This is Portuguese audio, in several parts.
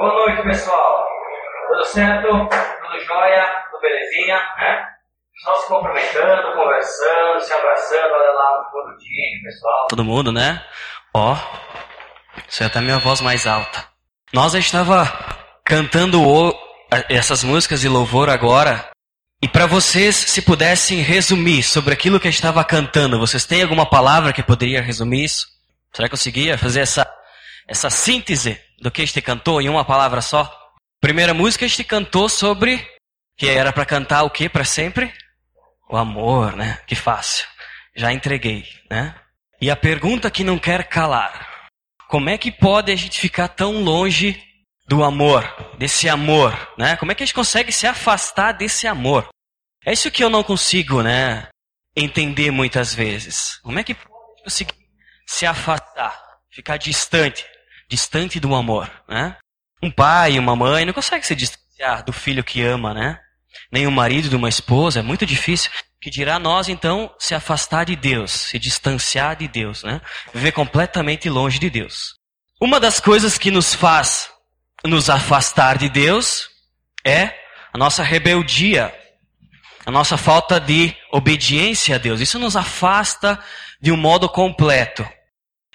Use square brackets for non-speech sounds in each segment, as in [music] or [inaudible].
Boa noite, pessoal. Tudo certo? Tudo jóia? Tudo belezinha? Né? Só se cumprimentando, conversando, se abraçando, olha lá no fundo pessoal. Todo mundo, né? Ó, isso é até minha voz mais alta. Nós estava cantando o, essas músicas de louvor agora. E para vocês, se pudessem resumir sobre aquilo que estava cantando, vocês têm alguma palavra que poderia resumir isso? Será que eu conseguia fazer essa, essa síntese do que este cantou em uma palavra só? Primeira música este cantou sobre que era para cantar o que para sempre? O amor, né? Que fácil. Já entreguei, né? E a pergunta que não quer calar: como é que pode a gente ficar tão longe do amor, desse amor, né? Como é que a gente consegue se afastar desse amor? É isso que eu não consigo, né? Entender muitas vezes. Como é que pode conseguir se afastar, ficar distante distante do amor, né? Um pai e uma mãe não consegue se distanciar do filho que ama, né? Nem o marido de uma esposa, é muito difícil. Que dirá nós, então, se afastar de Deus, se distanciar de Deus, né? Viver completamente longe de Deus. Uma das coisas que nos faz nos afastar de Deus é a nossa rebeldia, a nossa falta de obediência a Deus. Isso nos afasta de um modo completo.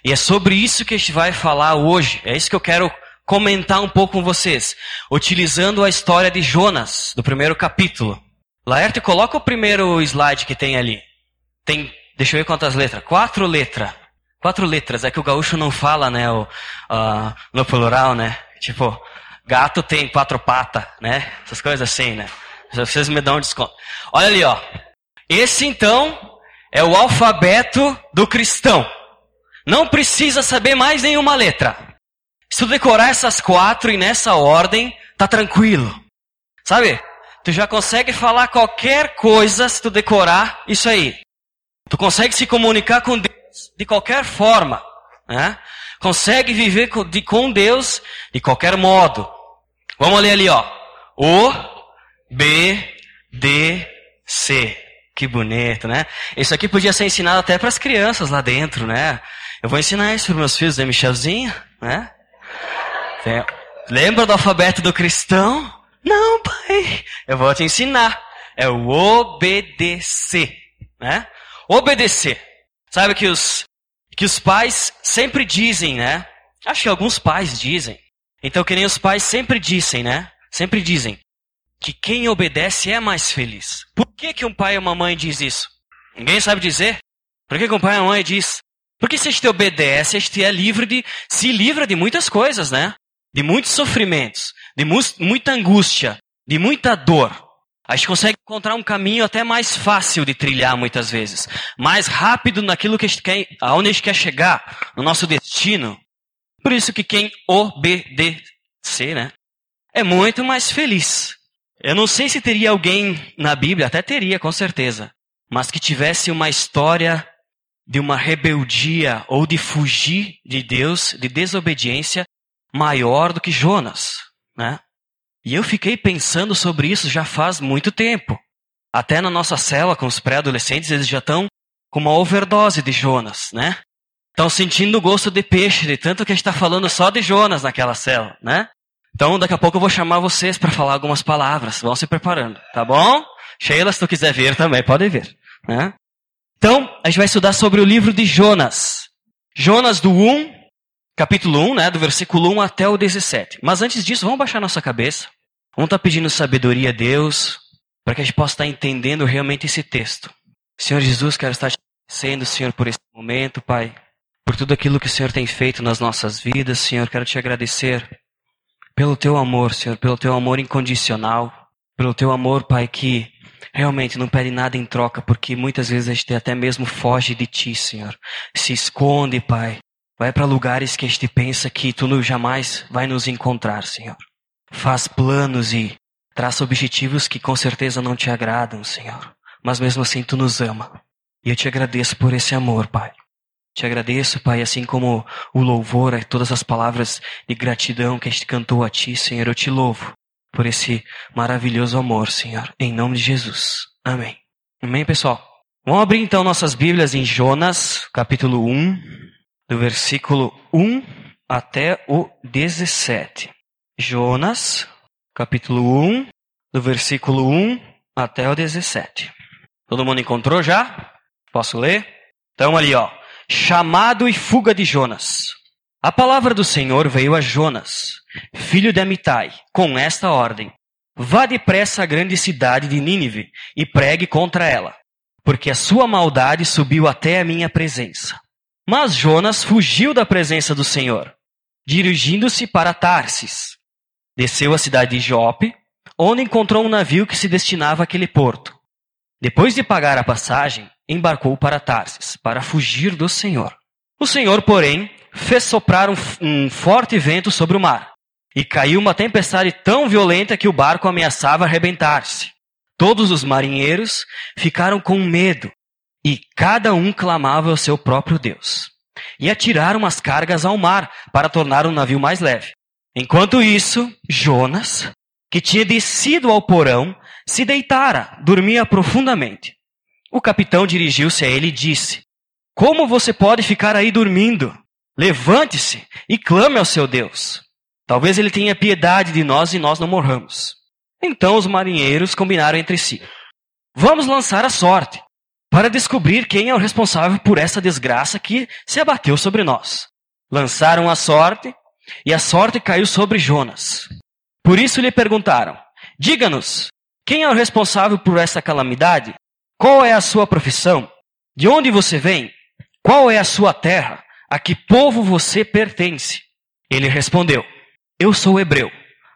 E é sobre isso que a gente vai falar hoje. É isso que eu quero comentar um pouco com vocês. Utilizando a história de Jonas, do primeiro capítulo. Laerte, coloca o primeiro slide que tem ali. Tem, deixa eu ver quantas letras. Quatro letras. Quatro letras. É que o gaúcho não fala, né, o, uh, no plural, né? Tipo, gato tem quatro patas, né? Essas coisas assim, né? Vocês me dão um desconto. Olha ali, ó. Esse então é o alfabeto do cristão. Não precisa saber mais nenhuma letra. Se tu decorar essas quatro e nessa ordem, tá tranquilo. Sabe? Tu já consegue falar qualquer coisa se tu decorar isso aí. Tu consegue se comunicar com Deus de qualquer forma. Né? Consegue viver com Deus de qualquer modo. Vamos ler ali, ó. O, B, D, C. Que bonito, né? Isso aqui podia ser ensinado até para as crianças lá dentro, né? Eu vou ensinar isso para meus filhos, né, Michelzinho? Né? Lembra do alfabeto do cristão? Não, pai. Eu vou te ensinar. É o obedecer, né? Obedecer. Sabe que os que os pais sempre dizem, né? Acho que alguns pais dizem. Então que nem os pais sempre dizem, né? Sempre dizem que quem obedece é mais feliz. Por que que um pai ou uma mãe diz isso? Ninguém sabe dizer. Por que, que um pai ou uma mãe diz? Porque se a gente obedece, a gente é livre de, se livra de muitas coisas, né? De muitos sofrimentos, de mu muita angústia, de muita dor. A gente consegue encontrar um caminho até mais fácil de trilhar muitas vezes. Mais rápido naquilo que a gente quer, aonde a gente quer chegar, no nosso destino. Por isso que quem obedecer, né? É muito mais feliz. Eu não sei se teria alguém na Bíblia, até teria, com certeza. Mas que tivesse uma história de uma rebeldia ou de fugir de Deus, de desobediência maior do que Jonas, né? E eu fiquei pensando sobre isso já faz muito tempo. Até na nossa cela com os pré-adolescentes, eles já estão com uma overdose de Jonas, né? Estão sentindo o gosto de peixe, de tanto que a gente está falando só de Jonas naquela cela, né? Então, daqui a pouco eu vou chamar vocês para falar algumas palavras. Vão se preparando, tá bom? Sheila, se tu quiser vir também, pode vir, né? Então, a gente vai estudar sobre o livro de Jonas. Jonas do 1, capítulo 1, né, do versículo 1 até o 17. Mas antes disso, vamos baixar nossa cabeça. Vamos estar pedindo sabedoria a Deus, para que a gente possa estar entendendo realmente esse texto. Senhor Jesus, quero estar te agradecendo, Senhor, por esse momento, Pai. Por tudo aquilo que o Senhor tem feito nas nossas vidas, Senhor, quero te agradecer pelo teu amor, Senhor, pelo teu amor incondicional, pelo teu amor, Pai, que realmente não pede nada em troca, porque muitas vezes a gente até mesmo foge de ti, Senhor. Se esconde, Pai. Vai para lugares que a gente pensa que tu jamais vai nos encontrar, Senhor. Faz planos e traça objetivos que com certeza não te agradam, Senhor. Mas mesmo assim tu nos ama. E eu te agradeço por esse amor, Pai. Te agradeço, Pai, assim como o louvor, todas as palavras de gratidão que a gente cantou a Ti, Senhor, eu te louvo por esse maravilhoso amor, Senhor. Em nome de Jesus. Amém. Amém, pessoal? Vamos abrir então nossas Bíblias em Jonas, capítulo 1, do versículo 1 até o 17. Jonas, capítulo 1, do versículo 1 até o 17. Todo mundo encontrou já? Posso ler? Então ali, ó. Chamado e fuga de Jonas. A palavra do Senhor veio a Jonas, filho de Amitai, com esta ordem: Vá depressa à grande cidade de Nínive e pregue contra ela, porque a sua maldade subiu até a minha presença. Mas Jonas fugiu da presença do Senhor, dirigindo-se para Tarsis. Desceu à cidade de Jope, onde encontrou um navio que se destinava àquele porto. Depois de pagar a passagem, embarcou para Tarsis, para fugir do Senhor. O Senhor, porém, fez soprar um, um forte vento sobre o mar e caiu uma tempestade tão violenta que o barco ameaçava arrebentar-se. Todos os marinheiros ficaram com medo e cada um clamava ao seu próprio Deus. E atiraram as cargas ao mar para tornar o navio mais leve. Enquanto isso, Jonas, que tinha descido ao porão, se deitara, dormia profundamente. O capitão dirigiu-se a ele e disse: Como você pode ficar aí dormindo? Levante-se e clame ao seu Deus. Talvez ele tenha piedade de nós e nós não morramos. Então os marinheiros combinaram entre si: Vamos lançar a sorte, para descobrir quem é o responsável por essa desgraça que se abateu sobre nós. Lançaram a sorte, e a sorte caiu sobre Jonas. Por isso lhe perguntaram: Diga-nos, quem é o responsável por essa calamidade? Qual é a sua profissão? De onde você vem? Qual é a sua terra? A que povo você pertence? Ele respondeu: eu sou hebreu,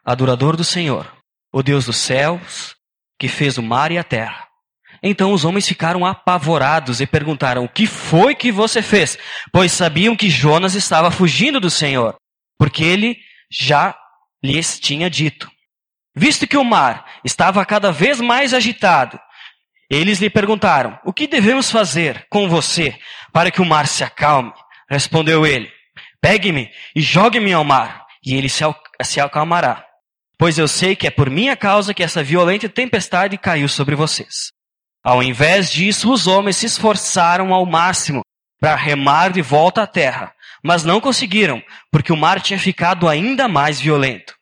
adorador do Senhor, o Deus dos céus, que fez o mar e a terra. Então os homens ficaram apavorados e perguntaram: O que foi que você fez? Pois sabiam que Jonas estava fugindo do Senhor, porque ele já lhes tinha dito. Visto que o mar estava cada vez mais agitado, eles lhe perguntaram: O que devemos fazer com você para que o mar se acalme? Respondeu ele: Pegue-me e jogue-me ao mar e ele se, se acalmará. Pois eu sei que é por minha causa que essa violenta tempestade caiu sobre vocês. Ao invés disso, os homens se esforçaram ao máximo para remar de volta à terra, mas não conseguiram, porque o mar tinha ficado ainda mais violento.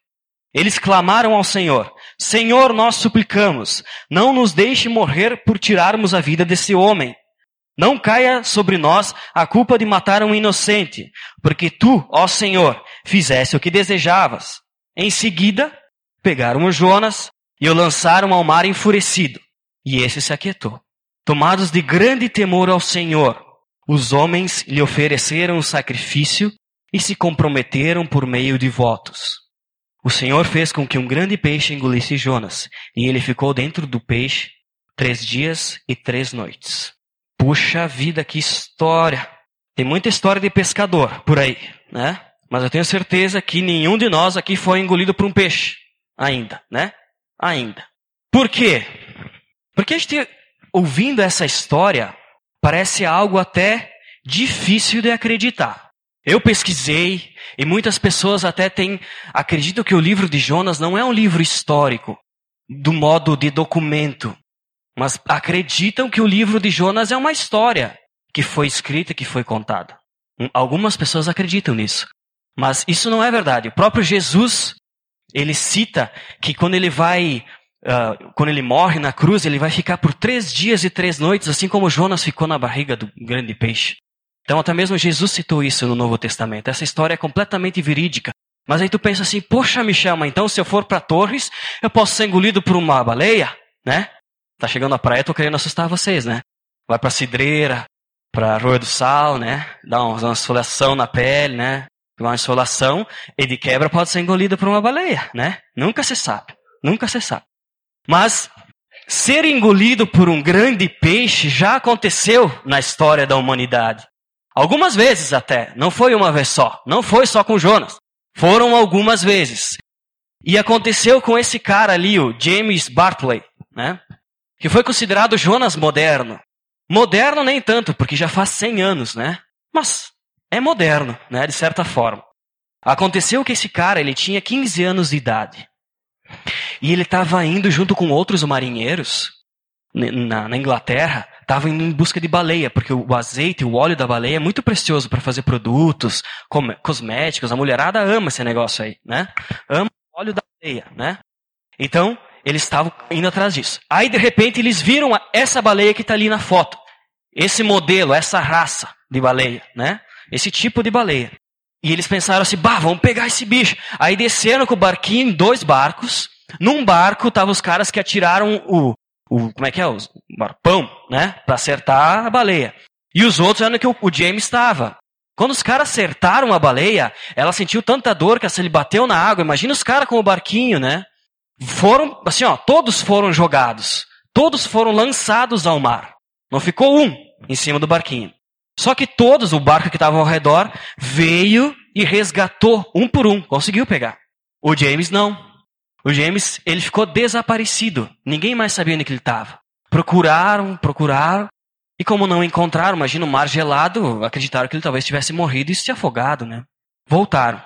Eles clamaram ao Senhor: Senhor, nós suplicamos, não nos deixe morrer por tirarmos a vida desse homem. Não caia sobre nós a culpa de matar um inocente, porque tu, ó Senhor, fizesse o que desejavas. Em seguida, pegaram o Jonas e o lançaram ao mar enfurecido, e esse se aquietou. Tomados de grande temor ao Senhor, os homens lhe ofereceram o sacrifício e se comprometeram por meio de votos. O Senhor fez com que um grande peixe engolisse Jonas, e ele ficou dentro do peixe três dias e três noites. Puxa vida, que história! Tem muita história de pescador por aí, né? Mas eu tenho certeza que nenhum de nós aqui foi engolido por um peixe. Ainda, né? Ainda. Por quê? Porque a gente, ouvindo essa história, parece algo até difícil de acreditar. Eu pesquisei e muitas pessoas até têm, acreditam que o livro de Jonas não é um livro histórico, do modo de documento, mas acreditam que o livro de Jonas é uma história que foi escrita, que foi contada. Hum, algumas pessoas acreditam nisso. Mas isso não é verdade. O próprio Jesus, ele cita que quando ele vai, uh, quando ele morre na cruz, ele vai ficar por três dias e três noites, assim como Jonas ficou na barriga do grande peixe. Então até mesmo Jesus citou isso no Novo Testamento. Essa história é completamente verídica. Mas aí tu pensa assim, poxa, me chama, então se eu for para Torres, eu posso ser engolido por uma baleia, né? Tá chegando à praia, tô querendo assustar vocês, né? Vai pra cidreira, pra Arroio do Sal, né? Dá uma insolação na pele, né? Uma insolação, e de quebra pode ser engolido por uma baleia, né? Nunca se sabe. Nunca se sabe. Mas ser engolido por um grande peixe já aconteceu na história da humanidade. Algumas vezes até. Não foi uma vez só. Não foi só com Jonas. Foram algumas vezes. E aconteceu com esse cara ali, o James Bartley, né? Que foi considerado Jonas moderno. Moderno nem tanto, porque já faz 100 anos, né? Mas é moderno, né, de certa forma. Aconteceu que esse cara, ele tinha 15 anos de idade. E ele estava indo junto com outros marinheiros na, na Inglaterra, estava indo em busca de baleia, porque o azeite, o óleo da baleia é muito precioso para fazer produtos, cosméticos. A mulherada ama esse negócio aí, né? Ama óleo da baleia, né? Então, eles estavam indo atrás disso. Aí, de repente, eles viram essa baleia que está ali na foto. Esse modelo, essa raça de baleia, né? Esse tipo de baleia. E eles pensaram assim, bah, vamos pegar esse bicho. Aí desceram com o barquinho em dois barcos. Num barco estavam os caras que atiraram o, o como é que é? O barpão, né? Para acertar a baleia. E os outros eram que o, o James estava. Quando os caras acertaram a baleia, ela sentiu tanta dor que assim, ele bateu na água. Imagina os caras com o barquinho, né? Foram, assim, ó, todos foram jogados. Todos foram lançados ao mar. Não ficou um em cima do barquinho. Só que todos, o barco que estava ao redor, veio e resgatou um por um, conseguiu pegar. O James não. O James, ele ficou desaparecido. Ninguém mais sabia onde ele estava. Procuraram, procuraram. E como não encontraram, imagina o mar gelado, acreditaram que ele talvez tivesse morrido e se afogado, né? Voltaram.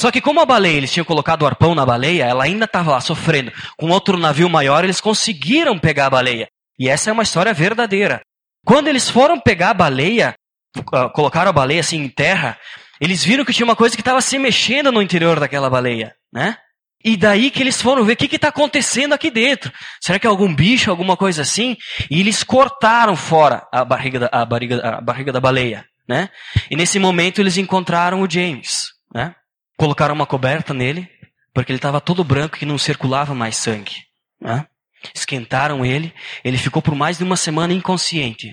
Só que como a baleia, eles tinham colocado o arpão na baleia, ela ainda estava lá sofrendo. Com outro navio maior, eles conseguiram pegar a baleia. E essa é uma história verdadeira. Quando eles foram pegar a baleia, uh, colocaram a baleia assim em terra, eles viram que tinha uma coisa que estava se mexendo no interior daquela baleia, né? E daí que eles foram ver o que está acontecendo aqui dentro. Será que é algum bicho, alguma coisa assim? E eles cortaram fora a barriga da, a barriga, a barriga da baleia, né? E nesse momento eles encontraram o James, né? Colocaram uma coberta nele, porque ele estava todo branco e não circulava mais sangue, né? Esquentaram ele, ele ficou por mais de uma semana inconsciente.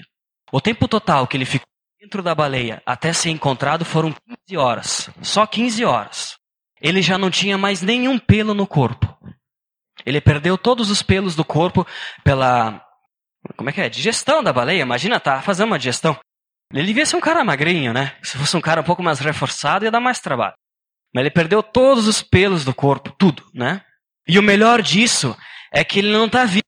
O tempo total que ele ficou dentro da baleia até ser encontrado foram 15 horas. Só 15 horas. Ele já não tinha mais nenhum pelo no corpo. Ele perdeu todos os pelos do corpo pela. Como é que é? Digestão da baleia. Imagina, tá fazendo uma digestão. Ele devia ser um cara magrinho, né? Se fosse um cara um pouco mais reforçado, ia dar mais trabalho. Mas ele perdeu todos os pelos do corpo, tudo, né? E o melhor disso é que ele não está vivo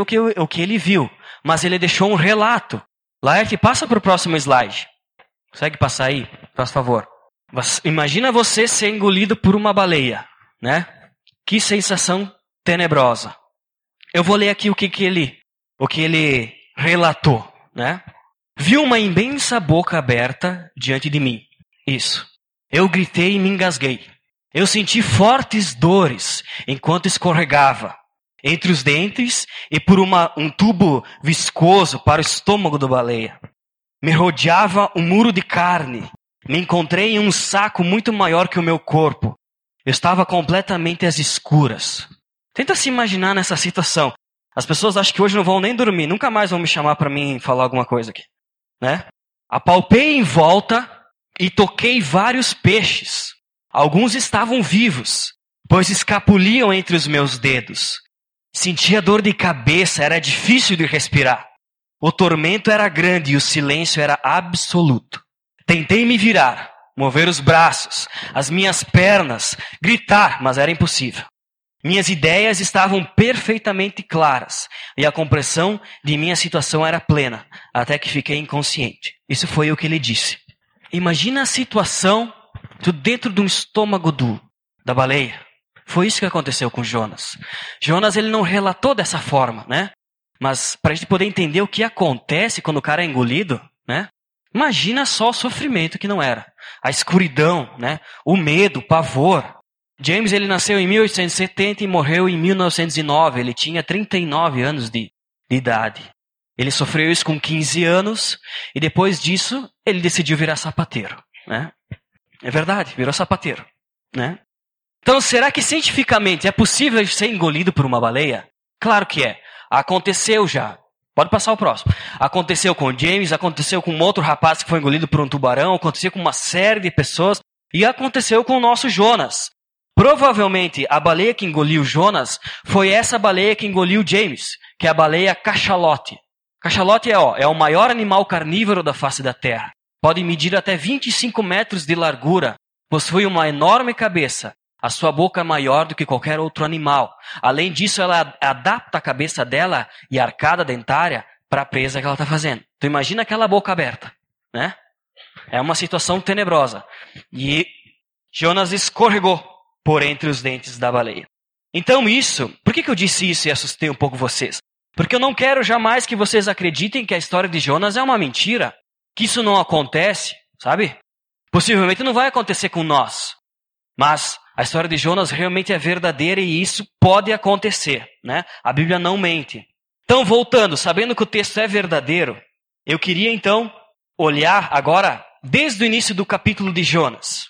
o que, o que ele viu, mas ele deixou um relato. Laerte, passa para o próximo slide. Consegue passar aí, por favor? Imagina você ser engolido por uma baleia, né? Que sensação tenebrosa. Eu vou ler aqui o que, que ele, o que ele relatou, né? Vi uma imensa boca aberta diante de mim. Isso. Eu gritei e me engasguei. Eu senti fortes dores enquanto escorregava entre os dentes e por uma, um tubo viscoso para o estômago da baleia. Me rodeava um muro de carne. Me encontrei em um saco muito maior que o meu corpo. Eu estava completamente às escuras. Tenta se imaginar nessa situação. As pessoas acham que hoje não vão nem dormir, nunca mais vão me chamar para mim falar alguma coisa aqui, né? Apalpei em volta e toquei vários peixes. Alguns estavam vivos, pois escapuliam entre os meus dedos. Sentia dor de cabeça, era difícil de respirar. O tormento era grande e o silêncio era absoluto. Tentei me virar, mover os braços, as minhas pernas, gritar, mas era impossível. Minhas ideias estavam perfeitamente claras e a compreensão de minha situação era plena, até que fiquei inconsciente. Isso foi o que ele disse. Imagina a situação tu dentro de um estômago do, da baleia. Foi isso que aconteceu com Jonas. Jonas ele não relatou dessa forma, né? Mas para a gente poder entender o que acontece quando o cara é engolido, né? Imagina só o sofrimento que não era. A escuridão, né? O medo, o pavor. James ele nasceu em 1870 e morreu em 1909. Ele tinha 39 anos de, de idade. Ele sofreu isso com 15 anos e depois disso ele decidiu virar sapateiro, né? É verdade, virou sapateiro, né? Então, será que cientificamente é possível ser engolido por uma baleia? Claro que é. Aconteceu já. Pode passar o próximo. Aconteceu com o James, aconteceu com outro rapaz que foi engolido por um tubarão, aconteceu com uma série de pessoas e aconteceu com o nosso Jonas. Provavelmente a baleia que engoliu Jonas foi essa baleia que engoliu James, que é a baleia cachalote. Cachalote é, ó, é o maior animal carnívoro da face da Terra. Pode medir até 25 metros de largura, possui uma enorme cabeça, a sua boca é maior do que qualquer outro animal. Além disso, ela adapta a cabeça dela e a arcada dentária para a presa que ela está fazendo. Então imagina aquela boca aberta, né? É uma situação tenebrosa. E Jonas escorregou por entre os dentes da baleia. Então isso, por que, que eu disse isso e assustei um pouco vocês? Porque eu não quero jamais que vocês acreditem que a história de Jonas é uma mentira, que isso não acontece, sabe? Possivelmente não vai acontecer com nós. Mas A história de Jonas realmente é verdadeira e isso pode acontecer, né? A Bíblia não mente. Então, voltando, sabendo que o texto é verdadeiro, eu queria então olhar agora desde o início do capítulo de Jonas.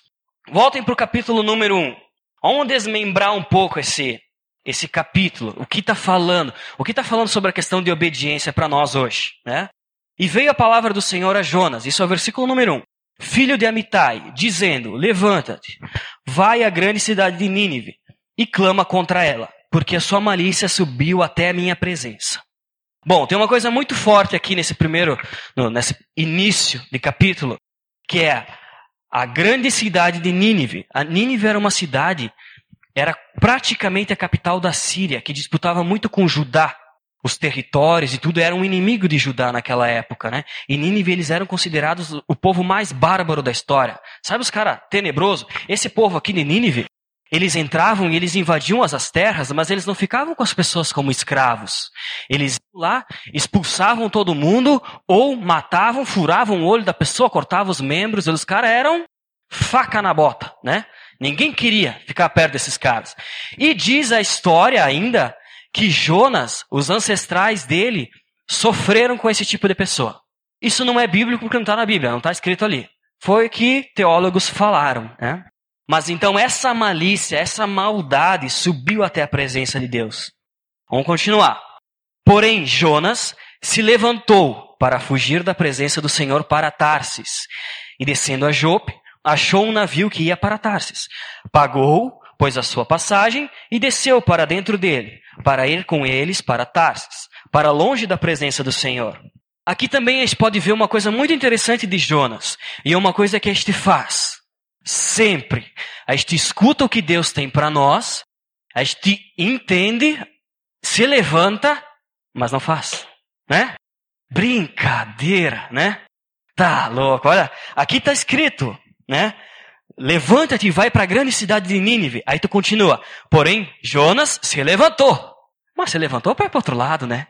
Voltem para o capítulo número 1. Vamos desmembrar um pouco esse, esse capítulo. O que está falando? O que está falando sobre a questão de obediência para nós hoje? Né? E veio a palavra do Senhor a Jonas, isso é o versículo número 1. Filho de Amitai, dizendo: Levanta-te, vai à grande cidade de Nínive e clama contra ela, porque a sua malícia subiu até a minha presença. Bom, tem uma coisa muito forte aqui nesse primeiro, no, nesse início de capítulo, que é a grande cidade de Nínive. A Nínive era uma cidade, era praticamente a capital da Síria, que disputava muito com Judá. Os territórios e tudo eram um inimigo de Judá naquela época, né? E Nínive eles eram considerados o povo mais bárbaro da história. Sabe os caras tenebroso? Esse povo aqui de Nínive, eles entravam e eles invadiam as terras, mas eles não ficavam com as pessoas como escravos. Eles iam lá, expulsavam todo mundo, ou matavam, furavam o olho da pessoa, cortavam os membros. Os caras eram faca na bota, né? Ninguém queria ficar perto desses caras. E diz a história ainda que Jonas, os ancestrais dele, sofreram com esse tipo de pessoa. Isso não é bíblico porque não está na Bíblia, não está escrito ali. Foi o que teólogos falaram, né? Mas então essa malícia, essa maldade subiu até a presença de Deus. Vamos continuar. Porém, Jonas se levantou para fugir da presença do Senhor para Tarsis. E descendo a Jope, achou um navio que ia para Tarsis. Pagou, pois a sua passagem, e desceu para dentro dele, para ir com eles para Tarsis, para longe da presença do Senhor. Aqui também a gente pode ver uma coisa muito interessante de Jonas, e é uma coisa que este faz. Sempre. A gente escuta o que Deus tem para nós, a gente entende, se levanta, mas não faz, né? Brincadeira, né? Tá louco. Olha, aqui está escrito, né? Levanta-te e vai para a grande cidade de Nínive. Aí tu continua. Porém, Jonas se levantou. Mas se levantou para ir para outro lado, né?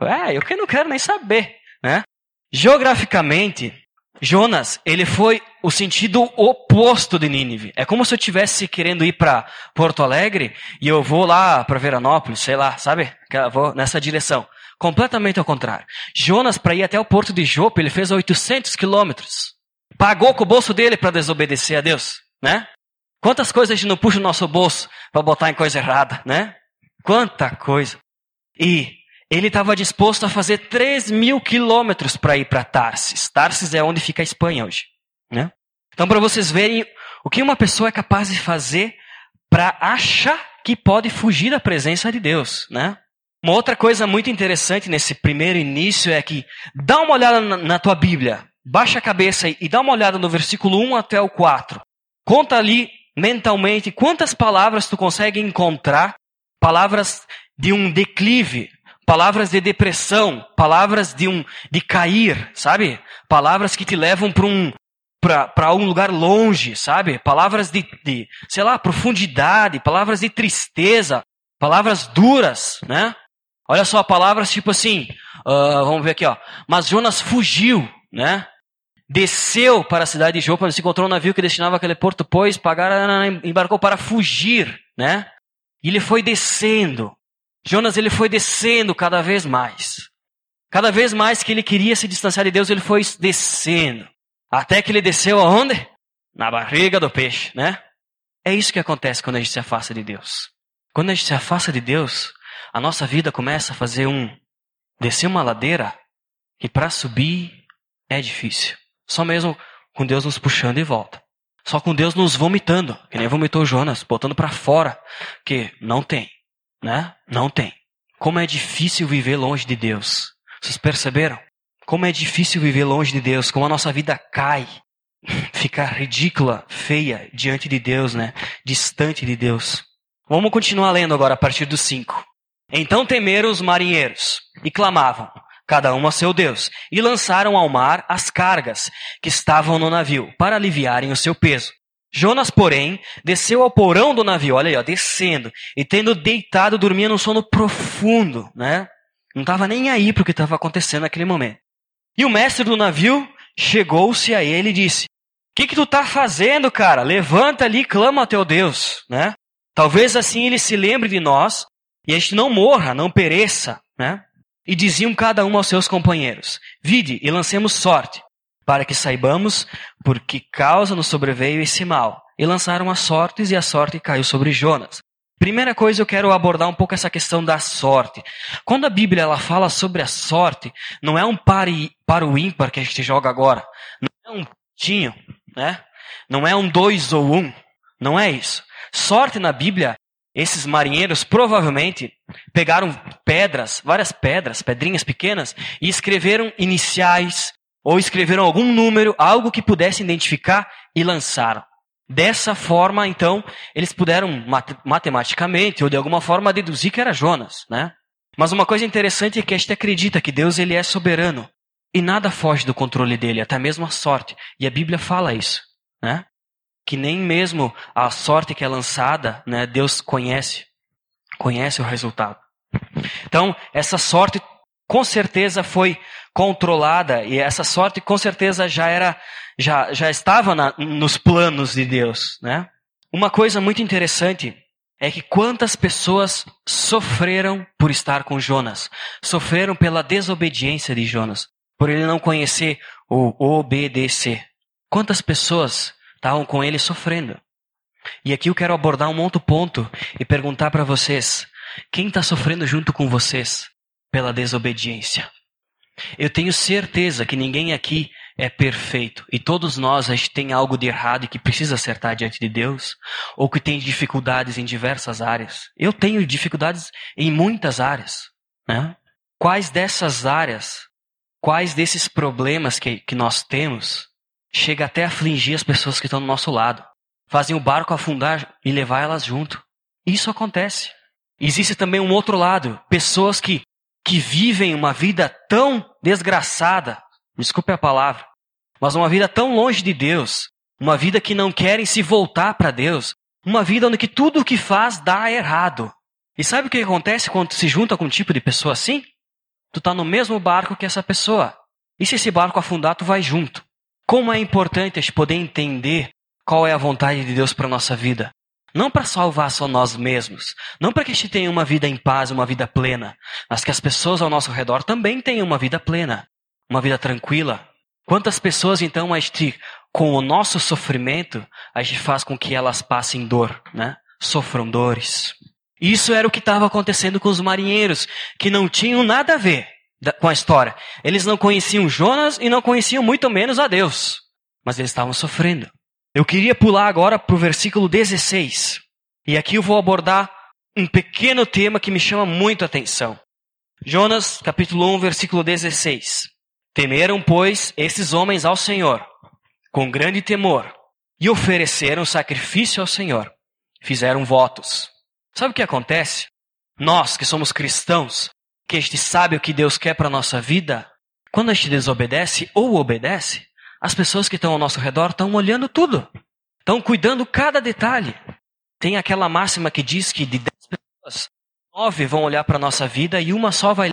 É, eu que não quero nem saber, né? Geograficamente, Jonas, ele foi o sentido oposto de Nínive. É como se eu estivesse querendo ir para Porto Alegre e eu vou lá para Veranópolis, sei lá, sabe? Vou nessa direção. Completamente ao contrário. Jonas, para ir até o porto de Jope, ele fez 800 quilômetros. Pagou com o bolso dele para desobedecer a Deus, né? Quantas coisas a gente não puxa no nosso bolso para botar em coisa errada, né? Quanta coisa. E ele estava disposto a fazer 3 mil quilômetros para ir para Tarsis. Tarsis é onde fica a Espanha hoje. Né? Então, para vocês verem o que uma pessoa é capaz de fazer para achar que pode fugir da presença de Deus. Né? Uma outra coisa muito interessante nesse primeiro início é que dá uma olhada na, na tua Bíblia, baixa a cabeça e dá uma olhada no versículo 1 até o 4. Conta ali mentalmente quantas palavras tu consegue encontrar, palavras de um declive, palavras de depressão, palavras de um de cair, sabe? Palavras que te levam para um para um lugar longe, sabe? Palavras de, de, sei lá, profundidade, palavras de tristeza, palavras duras, né? Olha só, palavras tipo assim, uh, vamos ver aqui, ó. Mas Jonas fugiu, né? Desceu para a cidade de Jopa, se encontrou um navio que destinava aquele porto, pois pagar, embarcou para fugir, né? E ele foi descendo, Jonas ele foi descendo cada vez mais. Cada vez mais que ele queria se distanciar de Deus, ele foi descendo. Até que ele desceu aonde? Na barriga do peixe, né? É isso que acontece quando a gente se afasta de Deus. Quando a gente se afasta de Deus, a nossa vida começa a fazer um descer uma ladeira que para subir é difícil. Só mesmo com Deus nos puxando e volta. Só com Deus nos vomitando, que nem vomitou Jonas, botando para fora, que não tem né? Não tem. Como é difícil viver longe de Deus. Vocês perceberam? Como é difícil viver longe de Deus, como a nossa vida cai, [laughs] fica ridícula, feia diante de Deus, né? Distante de Deus. Vamos continuar lendo agora a partir do 5. Então temeram os marinheiros e clamavam, cada um a seu Deus, e lançaram ao mar as cargas que estavam no navio, para aliviarem o seu peso. Jonas, porém, desceu ao porão do navio, olha aí, ó, descendo, e tendo deitado, dormia num sono profundo, né? Não estava nem aí para o que estava acontecendo naquele momento. E o mestre do navio chegou-se a ele e disse: que que tu tá fazendo, cara? Levanta ali, clama ao teu Deus, né? Talvez assim ele se lembre de nós e a gente não morra, não pereça, né? E diziam cada um aos seus companheiros: Vide e lancemos sorte, para que saibamos por que causa nos sobreveio esse mal. E lançaram as sortes e a sorte caiu sobre Jonas. Primeira coisa, eu quero abordar um pouco essa questão da sorte. Quando a Bíblia ela fala sobre a sorte, não é um para, para o ímpar que a gente joga agora. Não é um tinho, né? Não é um dois ou um. Não é isso. Sorte na Bíblia, esses marinheiros provavelmente pegaram pedras, várias pedras, pedrinhas pequenas, e escreveram iniciais, ou escreveram algum número, algo que pudesse identificar e lançaram. Dessa forma, então, eles puderam matematicamente ou de alguma forma deduzir que era Jonas, né? Mas uma coisa interessante é que a gente acredita que Deus ele é soberano e nada foge do controle dele, até mesmo a sorte. E a Bíblia fala isso, né? Que nem mesmo a sorte que é lançada, né, Deus conhece, conhece o resultado. Então, essa sorte com certeza foi controlada e essa sorte com certeza já era já, já estava na, nos planos de Deus, né? Uma coisa muito interessante é que quantas pessoas sofreram por estar com Jonas, sofreram pela desobediência de Jonas, por ele não conhecer o obedecer. Quantas pessoas estavam com ele sofrendo? E aqui eu quero abordar um outro ponto e perguntar para vocês: quem está sofrendo junto com vocês pela desobediência? Eu tenho certeza que ninguém aqui é perfeito e todos nós a gente tem algo de errado e que precisa acertar diante de Deus, ou que tem dificuldades em diversas áreas. Eu tenho dificuldades em muitas áreas. Né? Quais dessas áreas, quais desses problemas que, que nós temos, chega até a afligir as pessoas que estão do nosso lado? Fazem o barco afundar e levar elas junto. Isso acontece. Existe também um outro lado, pessoas que que vivem uma vida tão desgraçada, desculpe a palavra, mas uma vida tão longe de Deus, uma vida que não querem se voltar para Deus, uma vida onde que tudo o que faz dá errado. E sabe o que acontece quando se junta com um tipo de pessoa assim? Tu está no mesmo barco que essa pessoa. E se esse barco afundar, tu vai junto. Como é importante a gente poder entender qual é a vontade de Deus para nossa vida. Não para salvar só nós mesmos, não para que a gente tenha uma vida em paz, uma vida plena, mas que as pessoas ao nosso redor também tenham uma vida plena, uma vida tranquila. Quantas pessoas então a gente, com o nosso sofrimento, a gente faz com que elas passem dor, né? Sofram dores. Isso era o que estava acontecendo com os marinheiros, que não tinham nada a ver com a história. Eles não conheciam Jonas e não conheciam muito menos a Deus, mas eles estavam sofrendo. Eu queria pular agora para o versículo 16. E aqui eu vou abordar um pequeno tema que me chama muito a atenção. Jonas, capítulo 1, versículo 16. Temeram, pois, esses homens ao Senhor, com grande temor, e ofereceram sacrifício ao Senhor. Fizeram votos. Sabe o que acontece? Nós, que somos cristãos, que a gente sabe o que Deus quer para a nossa vida, quando a gente desobedece ou obedece, as pessoas que estão ao nosso redor estão olhando tudo. Estão cuidando cada detalhe. Tem aquela máxima que diz que de dez pessoas, nove vão olhar para a nossa vida e uma só vai.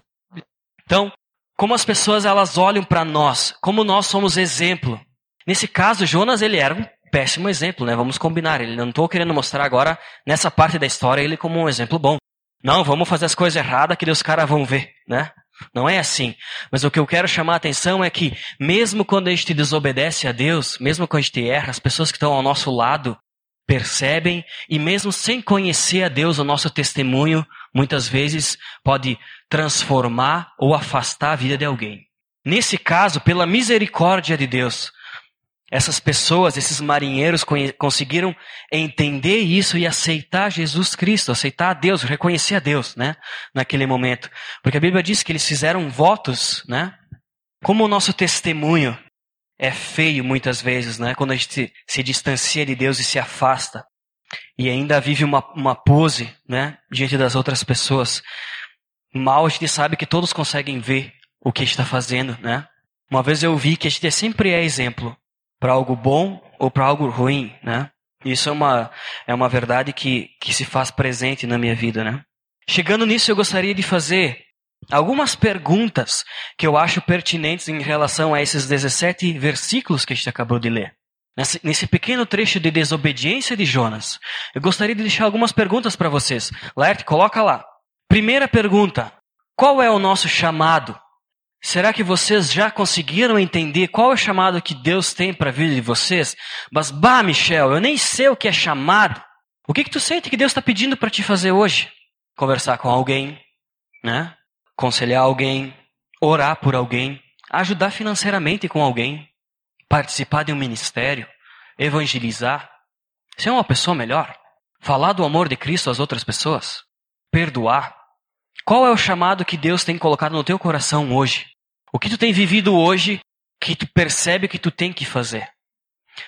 Então, como as pessoas elas olham para nós, como nós somos exemplo. Nesse caso, Jonas ele era um péssimo exemplo, né? Vamos combinar. Ele não estou querendo mostrar agora nessa parte da história ele como um exemplo bom. Não, vamos fazer as coisas erradas que os caras vão ver, né? Não é assim. Mas o que eu quero chamar a atenção é que, mesmo quando a gente desobedece a Deus, mesmo quando a gente erra, as pessoas que estão ao nosso lado percebem, e mesmo sem conhecer a Deus, o nosso testemunho, muitas vezes, pode transformar ou afastar a vida de alguém. Nesse caso, pela misericórdia de Deus, essas pessoas, esses marinheiros conseguiram entender isso e aceitar Jesus Cristo, aceitar a Deus, reconhecer a Deus, né? Naquele momento. Porque a Bíblia diz que eles fizeram votos, né? Como o nosso testemunho é feio muitas vezes, né? Quando a gente se distancia de Deus e se afasta. E ainda vive uma, uma pose, né? Diante das outras pessoas. Mal a gente sabe que todos conseguem ver o que está fazendo, né? Uma vez eu vi que a gente sempre é exemplo para algo bom ou para algo ruim, né? Isso é uma, é uma verdade que, que se faz presente na minha vida, né? Chegando nisso, eu gostaria de fazer algumas perguntas que eu acho pertinentes em relação a esses 17 versículos que a gente acabou de ler. nesse, nesse pequeno trecho de desobediência de Jonas, eu gostaria de deixar algumas perguntas para vocês. Laerte, coloca lá. Primeira pergunta: qual é o nosso chamado? Será que vocês já conseguiram entender qual é o chamado que Deus tem para a vida de vocês? Mas, bah, Michel, eu nem sei o que é chamado. O que, que tu sente que Deus está pedindo para te fazer hoje? Conversar com alguém, né? Conselhar alguém, orar por alguém, ajudar financeiramente com alguém, participar de um ministério, evangelizar, ser uma pessoa melhor, falar do amor de Cristo às outras pessoas, perdoar. Qual é o chamado que Deus tem colocado no teu coração hoje? O que tu tem vivido hoje que tu percebe que tu tem que fazer?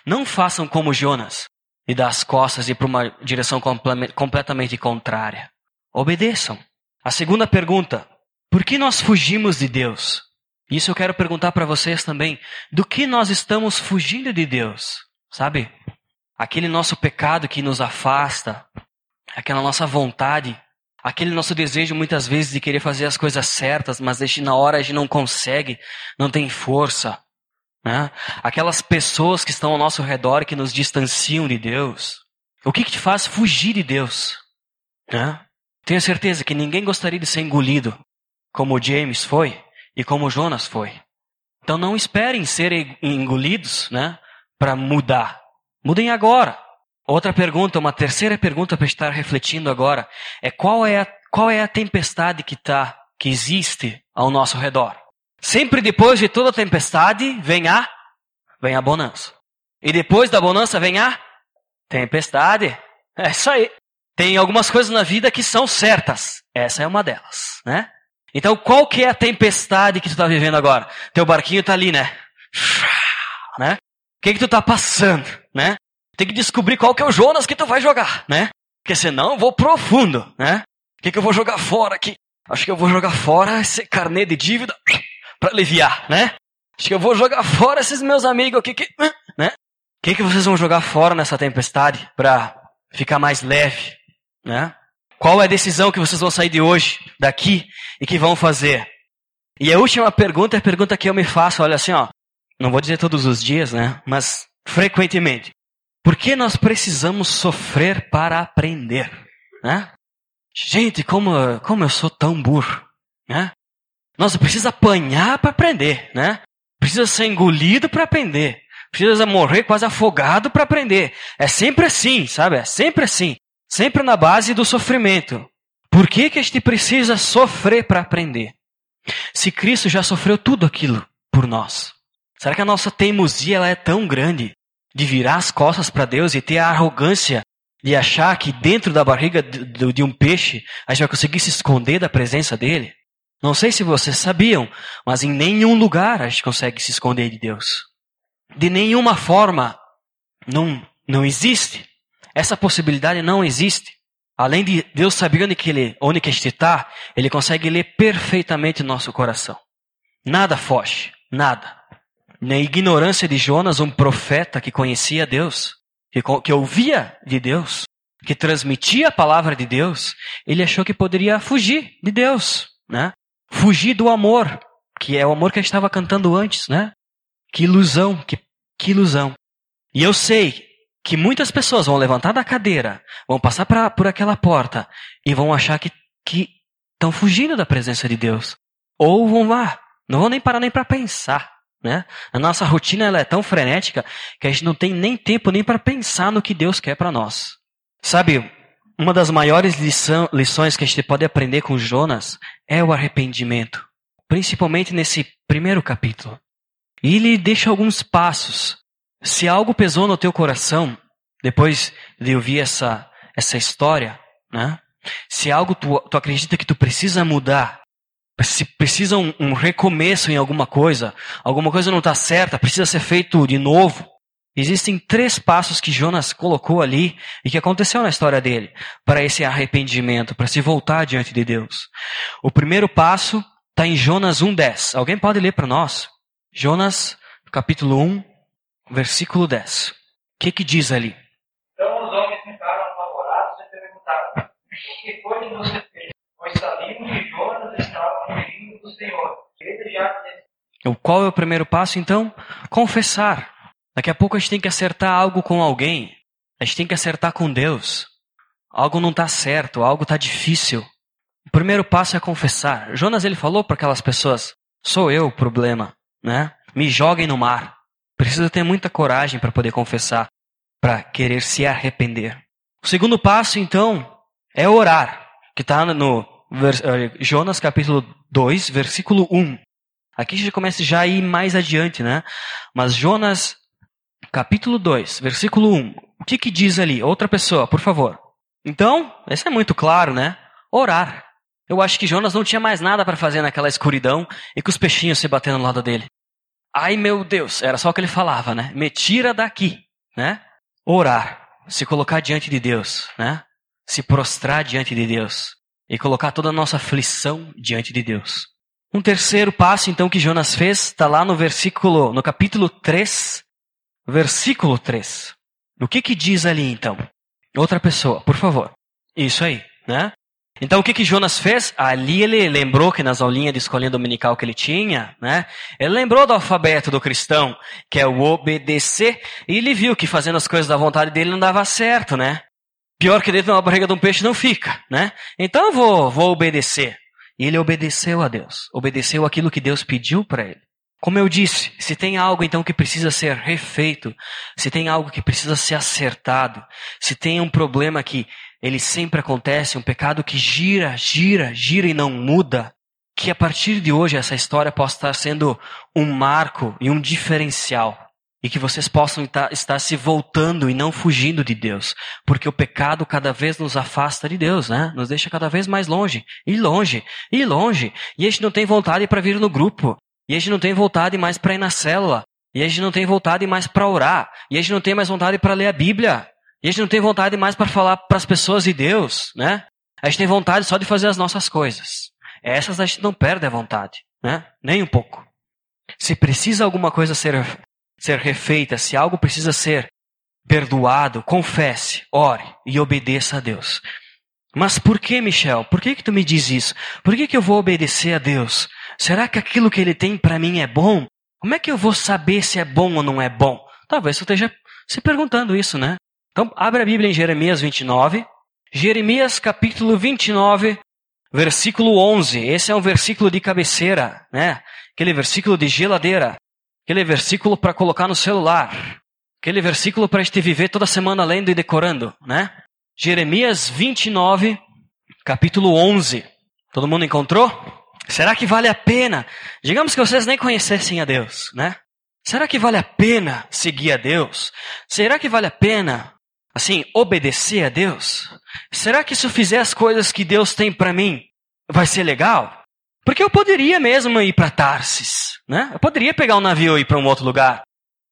Não façam como Jonas e dar as costas e para uma direção completamente contrária. Obedeçam. A segunda pergunta: por que nós fugimos de Deus? Isso eu quero perguntar para vocês também. Do que nós estamos fugindo de Deus? Sabe? Aquele nosso pecado que nos afasta, aquela nossa vontade, aquele nosso desejo muitas vezes de querer fazer as coisas certas, mas na hora a gente não consegue, não tem força. Né? Aquelas pessoas que estão ao nosso redor que nos distanciam de Deus. O que, que te faz fugir de Deus? Né? Tenho certeza que ninguém gostaria de ser engolido, como James foi e como Jonas foi. Então não esperem ser engolidos né, para mudar. Mudem agora. Outra pergunta, uma terceira pergunta para estar refletindo agora, é qual é a, qual é a tempestade que, tá, que existe ao nosso redor? Sempre depois de toda tempestade vem a vem a bonança. E depois da bonança vem a tempestade. É isso aí. Tem algumas coisas na vida que são certas. Essa é uma delas, né? Então, qual que é a tempestade que tu está vivendo agora? Teu barquinho está ali, né? né? O que que tu está passando, né? Tem que descobrir qual que é o Jonas que tu vai jogar, né? Porque senão eu vou profundo, né? O que que eu vou jogar fora aqui? Acho que eu vou jogar fora esse carnê de dívida [sniffs] para aliviar, né? Acho que eu vou jogar fora esses meus amigos aqui, que, [sniffs] né? O que, que vocês vão jogar fora nessa tempestade para ficar mais leve, né? Qual é a decisão que vocês vão sair de hoje, daqui, e que vão fazer? E a última pergunta é a pergunta que eu me faço, olha assim, ó. Não vou dizer todos os dias, né? Mas frequentemente. Por que nós precisamos sofrer para aprender? Né? Gente, como, como eu sou tão burro, né? Nossa, precisa apanhar para aprender, né? Precisa ser engolido para aprender. Precisa morrer quase afogado para aprender. É sempre assim, sabe? É sempre assim. Sempre na base do sofrimento. Por que, que a gente precisa sofrer para aprender? Se Cristo já sofreu tudo aquilo por nós. Será que a nossa teimosia ela é tão grande de virar as costas para Deus e ter a arrogância de achar que dentro da barriga de, um peixe a gente vai conseguir se esconder da presença dele? Não sei se vocês sabiam, mas em nenhum lugar a gente consegue se esconder de Deus. De nenhuma forma. Não, não existe. Essa possibilidade não existe. Além de Deus saber onde, que ele, onde que a gente está, Ele consegue ler perfeitamente o nosso coração. Nada foge. Nada. Na ignorância de Jonas, um profeta que conhecia Deus, que, que ouvia de Deus, que transmitia a palavra de Deus, ele achou que poderia fugir de Deus, né? Fugir do amor, que é o amor que gente estava cantando antes, né? Que ilusão, que, que ilusão. E eu sei que muitas pessoas vão levantar da cadeira, vão passar pra, por aquela porta e vão achar que estão fugindo da presença de Deus. Ou vão lá, não vão nem parar nem para pensar. Né? A nossa rotina ela é tão frenética que a gente não tem nem tempo nem para pensar no que Deus quer para nós. Sabe, uma das maiores lição, lições que a gente pode aprender com Jonas é o arrependimento, principalmente nesse primeiro capítulo. E ele deixa alguns passos. Se algo pesou no teu coração, depois de ouvir essa, essa história, né? Se algo tu, tu acredita que tu precisa mudar, se precisa um, um recomeço em alguma coisa, alguma coisa não está certa, precisa ser feito de novo, Existem três passos que Jonas colocou ali e que aconteceu na história dele para esse arrependimento, para se voltar diante de Deus. O primeiro passo está em Jonas 1,10. Alguém pode ler para nós? Jonas, capítulo 1, versículo 10. O que, que diz ali? Então os homens ficaram apavorados e perguntaram: O que foi que você fez? Pois sabíamos que Jonas estava fugindo do Senhor. Qual é o primeiro passo então? Confessar Daqui a pouco a gente tem que acertar algo com alguém. A gente tem que acertar com Deus. Algo não está certo, algo está difícil. O primeiro passo é confessar. Jonas ele falou para aquelas pessoas: sou eu o problema, né? Me joguem no mar. Precisa ter muita coragem para poder confessar, para querer se arrepender. O segundo passo, então, é orar, que está no Jonas capítulo 2, versículo 1. Aqui a gente começa já a ir mais adiante, né? Mas Jonas capítulo 2, versículo 1. O que que diz ali? Outra pessoa, por favor. Então, isso é muito claro, né? Orar. Eu acho que Jonas não tinha mais nada para fazer naquela escuridão e com os peixinhos se batendo no lado dele. Ai meu Deus, era só o que ele falava, né? Me tira daqui, né? Orar, se colocar diante de Deus, né? Se prostrar diante de Deus e colocar toda a nossa aflição diante de Deus. Um terceiro passo então que Jonas fez está lá no versículo, no capítulo 3, versículo 3. O que que diz ali então? Outra pessoa, por favor. Isso aí, né? Então o que que Jonas fez? Ali ele lembrou que nas aulinhas de escolinha dominical que ele tinha, né? Ele lembrou do alfabeto do cristão, que é o obedecer, e ele viu que fazendo as coisas da vontade dele não dava certo, né? Pior que dentro da barriga de um peixe não fica, né? Então eu vou, vou obedecer. E ele obedeceu a Deus, obedeceu aquilo que Deus pediu para ele. Como eu disse, se tem algo então que precisa ser refeito, se tem algo que precisa ser acertado, se tem um problema que ele sempre acontece, um pecado que gira, gira, gira e não muda, que a partir de hoje essa história possa estar sendo um marco e um diferencial. E que vocês possam estar se voltando e não fugindo de Deus. Porque o pecado cada vez nos afasta de Deus, né? Nos deixa cada vez mais longe. E longe. E longe. E a gente não tem vontade para vir no grupo. E a gente não tem vontade mais para ir na célula. E a gente não tem vontade mais para orar. E a gente não tem mais vontade para ler a Bíblia. E a gente não tem vontade mais para falar para as pessoas de Deus, né? A gente tem vontade só de fazer as nossas coisas. Essas a gente não perde a vontade, né? Nem um pouco. Se precisa alguma coisa ser, ser refeita, se algo precisa ser perdoado, confesse, ore e obedeça a Deus. Mas por que, Michel? Por que que tu me diz isso? Por que que eu vou obedecer a Deus? Será que aquilo que ele tem para mim é bom? Como é que eu vou saber se é bom ou não é bom? Talvez você esteja se perguntando isso, né? Então, abre a Bíblia em Jeremias 29. Jeremias capítulo 29, versículo 11. Esse é um versículo de cabeceira, né? Aquele versículo de geladeira. Aquele versículo para colocar no celular. Aquele versículo para a gente viver toda semana lendo e decorando, né? Jeremias 29, capítulo 11. Todo mundo encontrou? Será que vale a pena? Digamos que vocês nem conhecessem a Deus, né? Será que vale a pena seguir a Deus? Será que vale a pena assim, obedecer a Deus? Será que se eu fizer as coisas que Deus tem para mim, vai ser legal? Porque eu poderia mesmo ir para Tarsis, né? Eu poderia pegar um navio e ir para um outro lugar,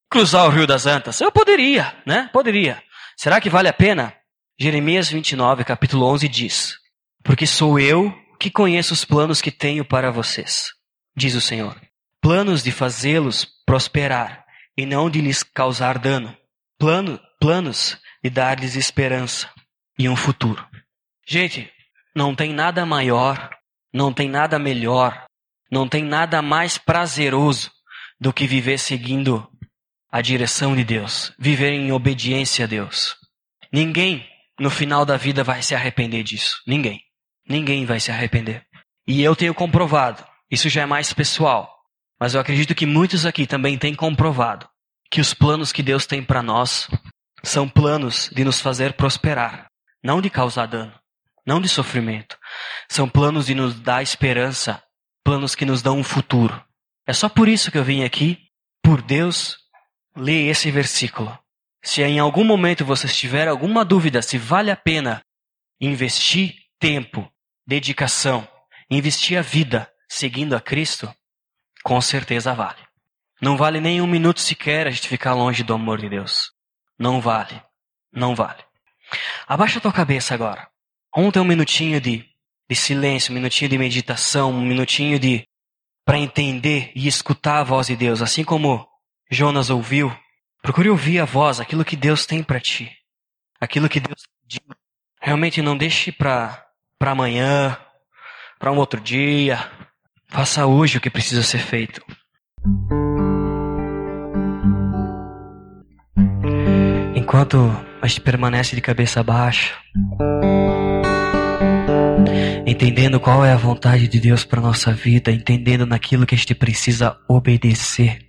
cruzar o Rio das Antas. Eu poderia, né? Poderia. Será que vale a pena? Jeremias 29, capítulo 11 diz: Porque sou eu que conheço os planos que tenho para vocês, diz o Senhor. Planos de fazê-los prosperar e não de lhes causar dano. Plano, planos e dar-lhes esperança e um futuro. Gente, não tem nada maior, não tem nada melhor, não tem nada mais prazeroso do que viver seguindo a direção de Deus, viver em obediência a Deus. Ninguém no final da vida vai se arrepender disso. Ninguém. Ninguém vai se arrepender. E eu tenho comprovado, isso já é mais pessoal, mas eu acredito que muitos aqui também têm comprovado que os planos que Deus tem para nós são planos de nos fazer prosperar, não de causar dano, não de sofrimento. São planos de nos dar esperança, planos que nos dão um futuro. É só por isso que eu vim aqui, por Deus, ler esse versículo. Se em algum momento você tiver alguma dúvida se vale a pena investir tempo, dedicação, investir a vida seguindo a Cristo, com certeza vale. Não vale nem um minuto sequer a gente ficar longe do amor de Deus. Não vale. Não vale. Abaixa a tua cabeça agora. Ter um minutinho de, de silêncio, um minutinho de meditação, um minutinho de para entender e escutar a voz de Deus, assim como Jonas ouviu. Procure ouvir a voz, aquilo que Deus tem para ti. Aquilo que Deus diz. Realmente não deixe para para amanhã, para um outro dia. Faça hoje o que precisa ser feito. enquanto a gente permanece de cabeça baixa, entendendo qual é a vontade de Deus para nossa vida, entendendo naquilo que a gente precisa obedecer.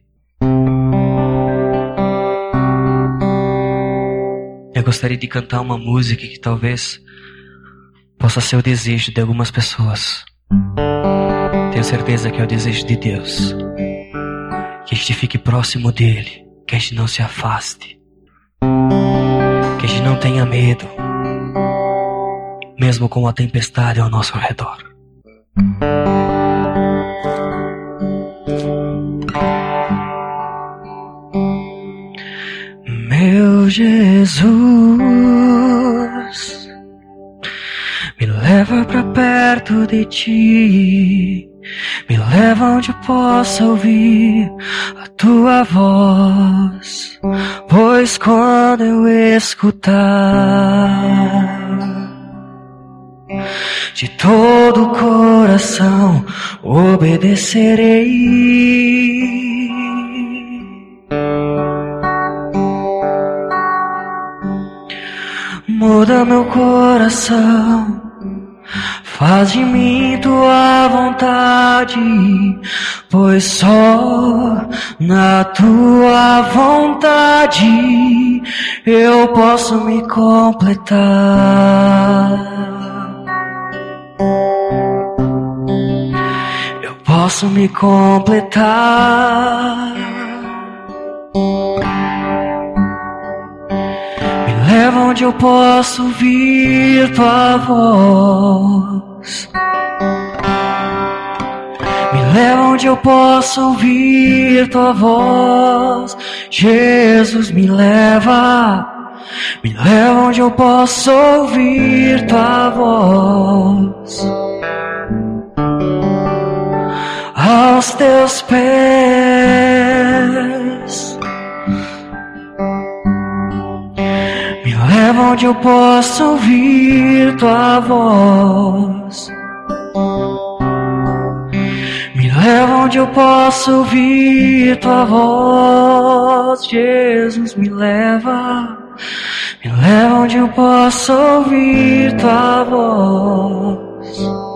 Eu gostaria de cantar uma música que talvez possa ser o desejo de algumas pessoas. Tenho certeza que é o desejo de Deus. Que a gente fique próximo dele, que a gente não se afaste, que a gente não tenha medo, mesmo com a tempestade ao nosso redor. Meu Jesus, me leva pra perto de ti, me leva onde possa ouvir a tua voz, pois quando eu escutar de todo o coração obedecerei. Muda meu coração, faz de mim tua vontade, pois só na tua vontade eu posso me completar. Posso me completar. leva onde eu posso ouvir tua voz. Me leva onde eu posso ouvir tua voz. Jesus, me leva. Me leva onde eu posso ouvir tua voz. Aos teus pés. Leva onde eu posso ouvir tua voz. Me leva onde eu posso ouvir tua voz. Jesus, me leva. Me leva onde eu posso ouvir tua voz.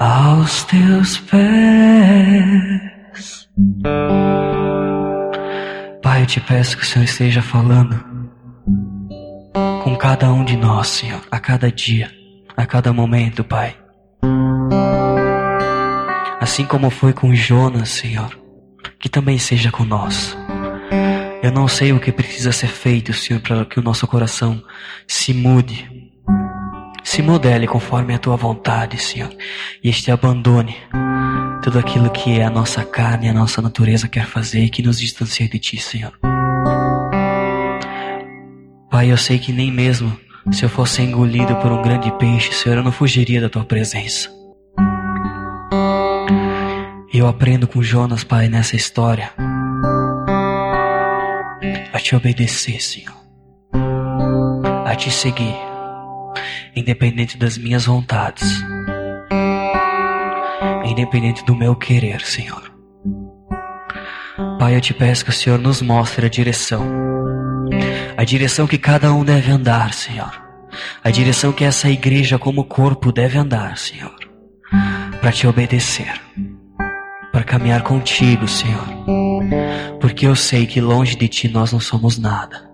Aos teus pés. Pai, eu te peço que o Senhor esteja falando com cada um de nós, Senhor, a cada dia, a cada momento, Pai. Assim como foi com Jonas, Senhor, que também seja com nós. Eu não sei o que precisa ser feito, Senhor, para que o nosso coração se mude, se modele conforme a tua vontade, Senhor, e este abandone tudo aquilo que a nossa carne, a nossa natureza quer fazer e que nos distancia de Ti, Senhor. Pai, eu sei que nem mesmo se eu fosse engolido por um grande peixe, Senhor, eu não fugiria da Tua presença. Eu aprendo com Jonas, Pai, nessa história, a Te obedecer, Senhor, a Te seguir, independente das minhas vontades. Independente do meu querer, Senhor. Pai, eu te peço que o Senhor nos mostre a direção, a direção que cada um deve andar, Senhor, a direção que essa igreja, como corpo, deve andar, Senhor, para te obedecer, para caminhar contigo, Senhor, porque eu sei que longe de ti nós não somos nada.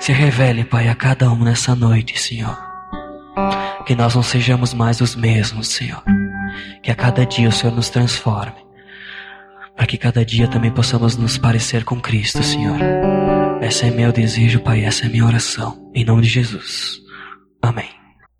Se revele, Pai, a cada um nessa noite, Senhor que nós não sejamos mais os mesmos, Senhor. Que a cada dia o Senhor nos transforme. Para que cada dia também possamos nos parecer com Cristo, Senhor. Esse é meu desejo, Pai, essa é minha oração. Em nome de Jesus. Amém.